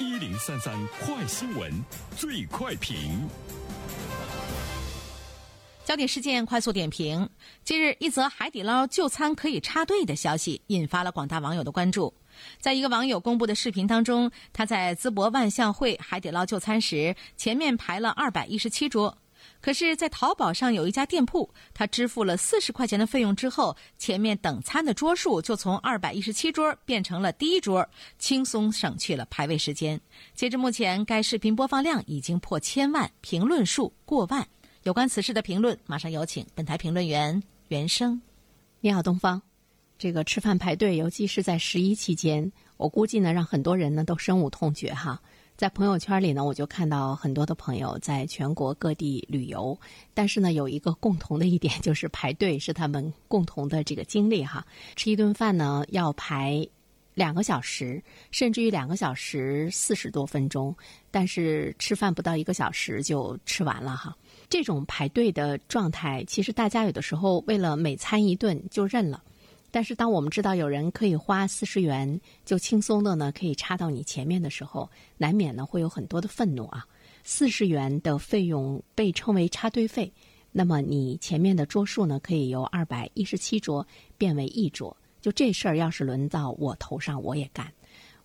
一零三三快新闻，最快评。焦点事件快速点评：近日，一则海底捞就餐可以插队的消息引发了广大网友的关注。在一个网友公布的视频当中，他在淄博万象汇海底捞就餐时，前面排了二百一十七桌。可是，在淘宝上有一家店铺，他支付了四十块钱的费用之后，前面等餐的桌数就从二百一十七桌变成了第一桌，轻松省去了排位时间。截至目前，该视频播放量已经破千万，评论数过万。有关此事的评论，马上有请本台评论员袁生。你好，东方。这个吃饭排队，尤其是在十一期间，我估计呢，让很多人呢都深恶痛绝哈。在朋友圈里呢，我就看到很多的朋友在全国各地旅游，但是呢，有一个共同的一点就是排队是他们共同的这个经历哈。吃一顿饭呢要排两个小时，甚至于两个小时四十多分钟，但是吃饭不到一个小时就吃完了哈。这种排队的状态，其实大家有的时候为了每餐一顿就认了。但是，当我们知道有人可以花四十元就轻松的呢，可以插到你前面的时候，难免呢会有很多的愤怒啊。四十元的费用被称为插队费，那么你前面的桌数呢，可以由二百一十七桌变为一桌。就这事儿，要是轮到我头上，我也干。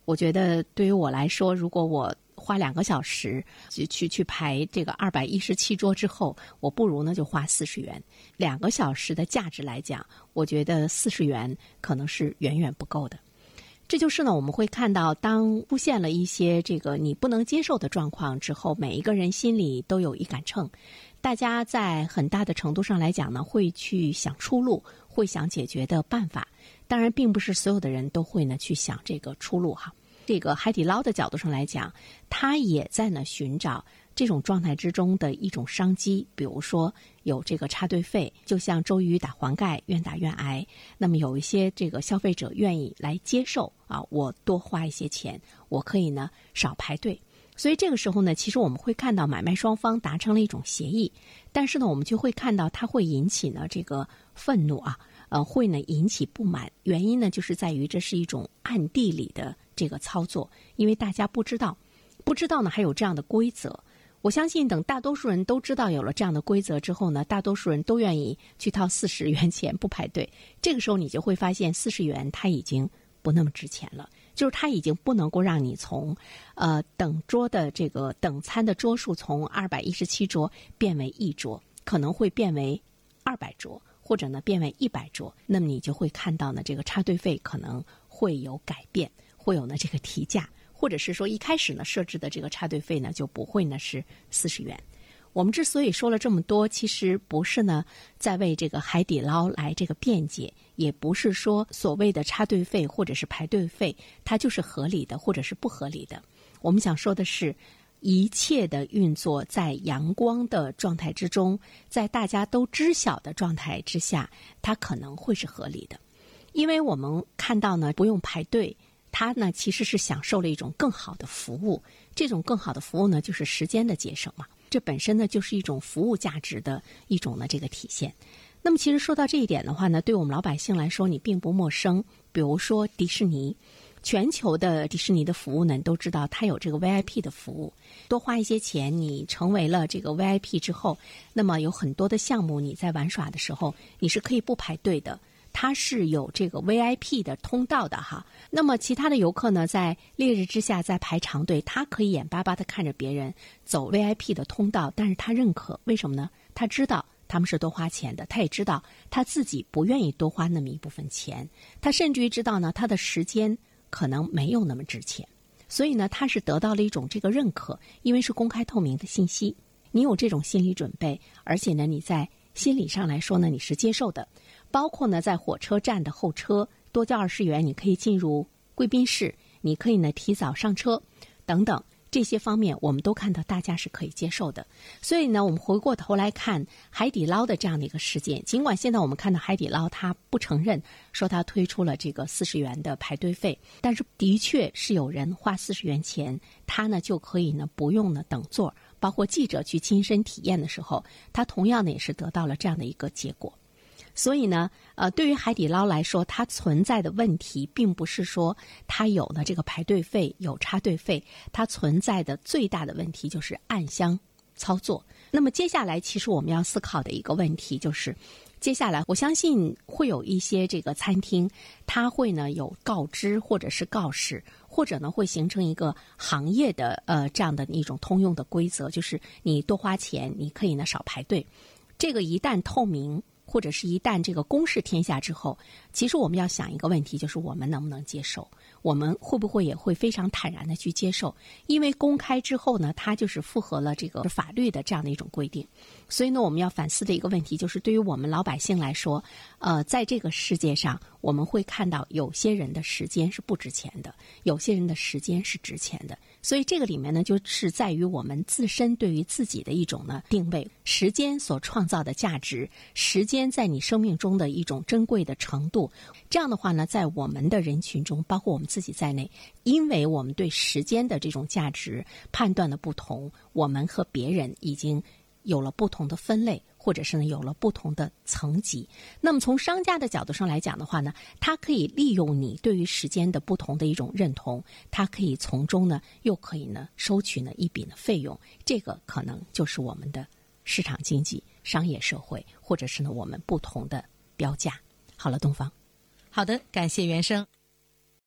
我觉得对于我来说，如果我花两个小时去去去排这个二百一十七桌之后，我不如呢就花四十元。两个小时的价值来讲，我觉得四十元可能是远远不够的。这就是呢，我们会看到，当出现了一些这个你不能接受的状况之后，每一个人心里都有一杆秤，大家在很大的程度上来讲呢，会去想出路，会想解决的办法。当然，并不是所有的人都会呢去想这个出路哈。这个海底捞的角度上来讲，他也在呢寻找这种状态之中的一种商机，比如说有这个插队费，就像周瑜打黄盖，愿打愿挨。那么有一些这个消费者愿意来接受啊，我多花一些钱，我可以呢少排队。所以这个时候呢，其实我们会看到买卖双方达成了一种协议，但是呢，我们就会看到它会引起呢这个愤怒啊。呃，会呢引起不满，原因呢就是在于这是一种暗地里的这个操作，因为大家不知道，不知道呢还有这样的规则。我相信等大多数人都知道有了这样的规则之后呢，大多数人都愿意去掏四十元钱不排队。这个时候你就会发现，四十元它已经不那么值钱了，就是它已经不能够让你从呃等桌的这个等餐的桌数从二百一十七桌变为一桌，可能会变为二百桌。或者呢，变为一百桌，那么你就会看到呢，这个插队费可能会有改变，会有呢这个提价，或者是说一开始呢设置的这个插队费呢就不会呢是四十元。我们之所以说了这么多，其实不是呢在为这个海底捞来这个辩解，也不是说所谓的插队费或者是排队费它就是合理的或者是不合理的。我们想说的是。一切的运作在阳光的状态之中，在大家都知晓的状态之下，它可能会是合理的，因为我们看到呢，不用排队，它呢其实是享受了一种更好的服务。这种更好的服务呢，就是时间的节省嘛，这本身呢就是一种服务价值的一种呢这个体现。那么，其实说到这一点的话呢，对我们老百姓来说，你并不陌生。比如说迪士尼。全球的迪士尼的服务呢，都知道它有这个 VIP 的服务。多花一些钱，你成为了这个 VIP 之后，那么有很多的项目你在玩耍的时候，你是可以不排队的。它是有这个 VIP 的通道的哈。那么其他的游客呢，在烈日之下在排长队，他可以眼巴巴的看着别人走 VIP 的通道，但是他认可，为什么呢？他知道他们是多花钱的，他也知道他自己不愿意多花那么一部分钱，他甚至于知道呢，他的时间。可能没有那么值钱，所以呢，他是得到了一种这个认可，因为是公开透明的信息，你有这种心理准备，而且呢，你在心理上来说呢，你是接受的，包括呢，在火车站的候车多交二十元，你可以进入贵宾室，你可以呢提早上车，等等。这些方面我们都看到大家是可以接受的，所以呢，我们回过头来看海底捞的这样的一个事件。尽管现在我们看到海底捞它不承认说它推出了这个四十元的排队费，但是的确是有人花四十元钱，他呢就可以呢不用呢等座，包括记者去亲身体验的时候，他同样呢也是得到了这样的一个结果。所以呢，呃，对于海底捞来说，它存在的问题，并不是说它有了这个排队费、有插队费，它存在的最大的问题就是暗箱操作。那么接下来，其实我们要思考的一个问题就是，接下来我相信会有一些这个餐厅，它会呢有告知或者是告示，或者呢会形成一个行业的呃这样的一种通用的规则，就是你多花钱，你可以呢少排队。这个一旦透明。或者是一旦这个公示天下之后，其实我们要想一个问题，就是我们能不能接受？我们会不会也会非常坦然的去接受？因为公开之后呢，它就是符合了这个法律的这样的一种规定。所以呢，我们要反思的一个问题就是，对于我们老百姓来说，呃，在这个世界上，我们会看到有些人的时间是不值钱的，有些人的时间是值钱的。所以这个里面呢，就是在于我们自身对于自己的一种呢定位，时间所创造的价值，时间在你生命中的一种珍贵的程度。这样的话呢，在我们的人群中，包括我们自己在内，因为我们对时间的这种价值判断的不同，我们和别人已经有了不同的分类。或者是呢，有了不同的层级。那么从商家的角度上来讲的话呢，它可以利用你对于时间的不同的一种认同，它可以从中呢，又可以呢收取呢一笔的费用。这个可能就是我们的市场经济、商业社会，或者是呢我们不同的标价。好了，东方，好的，感谢原生。